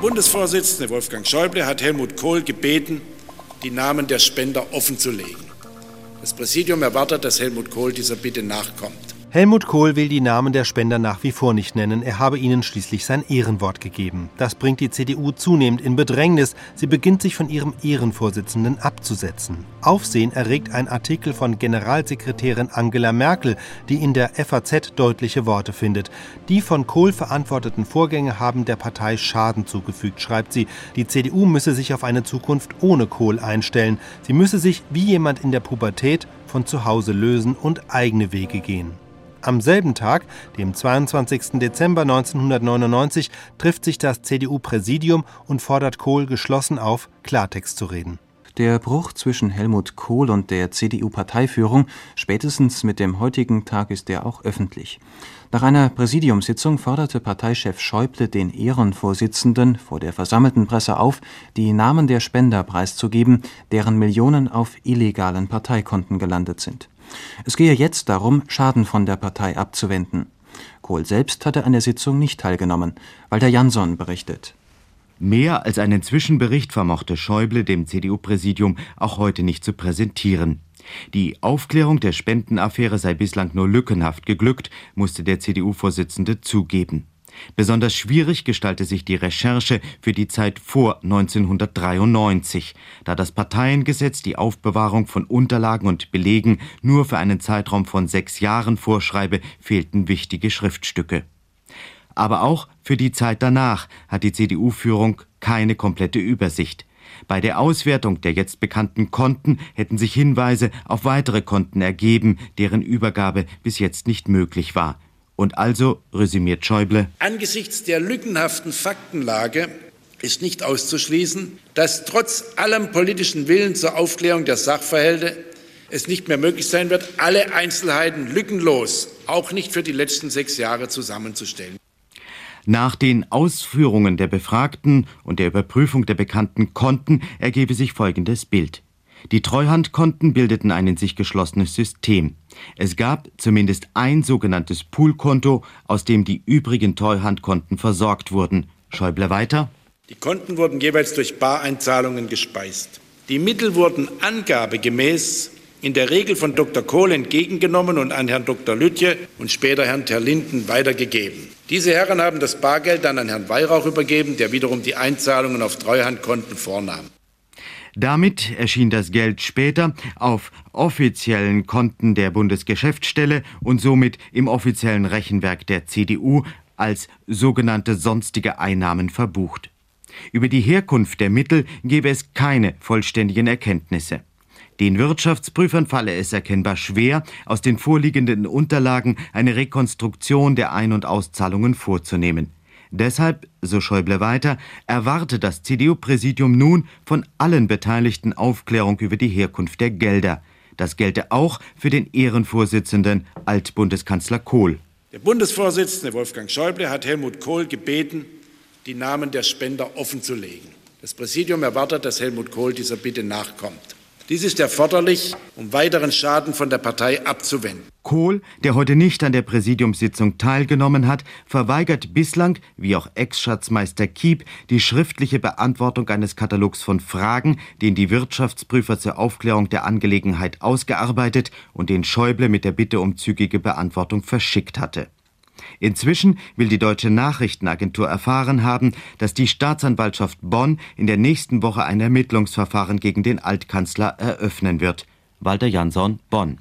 Bundesvorsitzende Wolfgang Schäuble hat Helmut Kohl gebeten, die Namen der Spender offenzulegen. Das Präsidium erwartet, dass Helmut Kohl dieser Bitte nachkommt. Helmut Kohl will die Namen der Spender nach wie vor nicht nennen. Er habe ihnen schließlich sein Ehrenwort gegeben. Das bringt die CDU zunehmend in Bedrängnis. Sie beginnt sich von ihrem Ehrenvorsitzenden abzusetzen. Aufsehen erregt ein Artikel von Generalsekretärin Angela Merkel, die in der FAZ deutliche Worte findet. Die von Kohl verantworteten Vorgänge haben der Partei Schaden zugefügt, schreibt sie. Die CDU müsse sich auf eine Zukunft ohne Kohl einstellen. Sie müsse sich wie jemand in der Pubertät von zu Hause lösen und eigene Wege gehen. Am selben Tag, dem 22. Dezember 1999, trifft sich das CDU-Präsidium und fordert Kohl geschlossen auf, Klartext zu reden. Der Bruch zwischen Helmut Kohl und der CDU-Parteiführung, spätestens mit dem heutigen Tag, ist er auch öffentlich. Nach einer Präsidiumssitzung forderte Parteichef Schäuble den Ehrenvorsitzenden vor der versammelten Presse auf, die Namen der Spender preiszugeben, deren Millionen auf illegalen Parteikonten gelandet sind. Es gehe jetzt darum, Schaden von der Partei abzuwenden. Kohl selbst hatte an der Sitzung nicht teilgenommen. Walter Jansson berichtet. Mehr als einen Zwischenbericht vermochte Schäuble dem CDU-Präsidium auch heute nicht zu präsentieren. Die Aufklärung der Spendenaffäre sei bislang nur lückenhaft geglückt, musste der CDU-Vorsitzende zugeben. Besonders schwierig gestalte sich die Recherche für die Zeit vor 1993, da das Parteiengesetz die Aufbewahrung von Unterlagen und Belegen nur für einen Zeitraum von sechs Jahren vorschreibe, fehlten wichtige Schriftstücke. Aber auch für die Zeit danach hat die CDU-Führung keine komplette Übersicht. Bei der Auswertung der jetzt bekannten Konten hätten sich Hinweise auf weitere Konten ergeben, deren Übergabe bis jetzt nicht möglich war. Und also, resümiert Schäuble, angesichts der lückenhaften Faktenlage ist nicht auszuschließen, dass trotz allem politischen Willen zur Aufklärung der Sachverhalte es nicht mehr möglich sein wird, alle Einzelheiten lückenlos, auch nicht für die letzten sechs Jahre, zusammenzustellen. Nach den Ausführungen der Befragten und der Überprüfung der bekannten Konten ergebe sich folgendes Bild. Die Treuhandkonten bildeten ein in sich geschlossenes System. Es gab zumindest ein sogenanntes Poolkonto, aus dem die übrigen Treuhandkonten versorgt wurden. Schäuble weiter. Die Konten wurden jeweils durch Bareinzahlungen gespeist. Die Mittel wurden angabegemäß in der Regel von Dr. Kohl entgegengenommen und an Herrn Dr. Lütje und später Herrn Terlinden weitergegeben. Diese Herren haben das Bargeld dann an Herrn Weihrauch übergeben, der wiederum die Einzahlungen auf Treuhandkonten vornahm. Damit erschien das Geld später auf offiziellen Konten der Bundesgeschäftsstelle und somit im offiziellen Rechenwerk der CDU als sogenannte sonstige Einnahmen verbucht. Über die Herkunft der Mittel gebe es keine vollständigen Erkenntnisse. Den Wirtschaftsprüfern falle es erkennbar schwer, aus den vorliegenden Unterlagen eine Rekonstruktion der Ein- und Auszahlungen vorzunehmen. Deshalb, so Schäuble weiter, erwarte das CDU-Präsidium nun von allen Beteiligten Aufklärung über die Herkunft der Gelder. Das gelte auch für den Ehrenvorsitzenden Altbundeskanzler Kohl. Der Bundesvorsitzende Wolfgang Schäuble hat Helmut Kohl gebeten, die Namen der Spender offenzulegen. Das Präsidium erwartet, dass Helmut Kohl dieser Bitte nachkommt. Dies ist erforderlich, um weiteren Schaden von der Partei abzuwenden. Kohl, der heute nicht an der Präsidiumssitzung teilgenommen hat, verweigert bislang, wie auch Ex-Schatzmeister Kiep, die schriftliche Beantwortung eines Katalogs von Fragen, den die Wirtschaftsprüfer zur Aufklärung der Angelegenheit ausgearbeitet und den Schäuble mit der Bitte um zügige Beantwortung verschickt hatte. Inzwischen will die deutsche Nachrichtenagentur erfahren haben, dass die Staatsanwaltschaft Bonn in der nächsten Woche ein Ermittlungsverfahren gegen den Altkanzler eröffnen wird. Walter Jansson, Bonn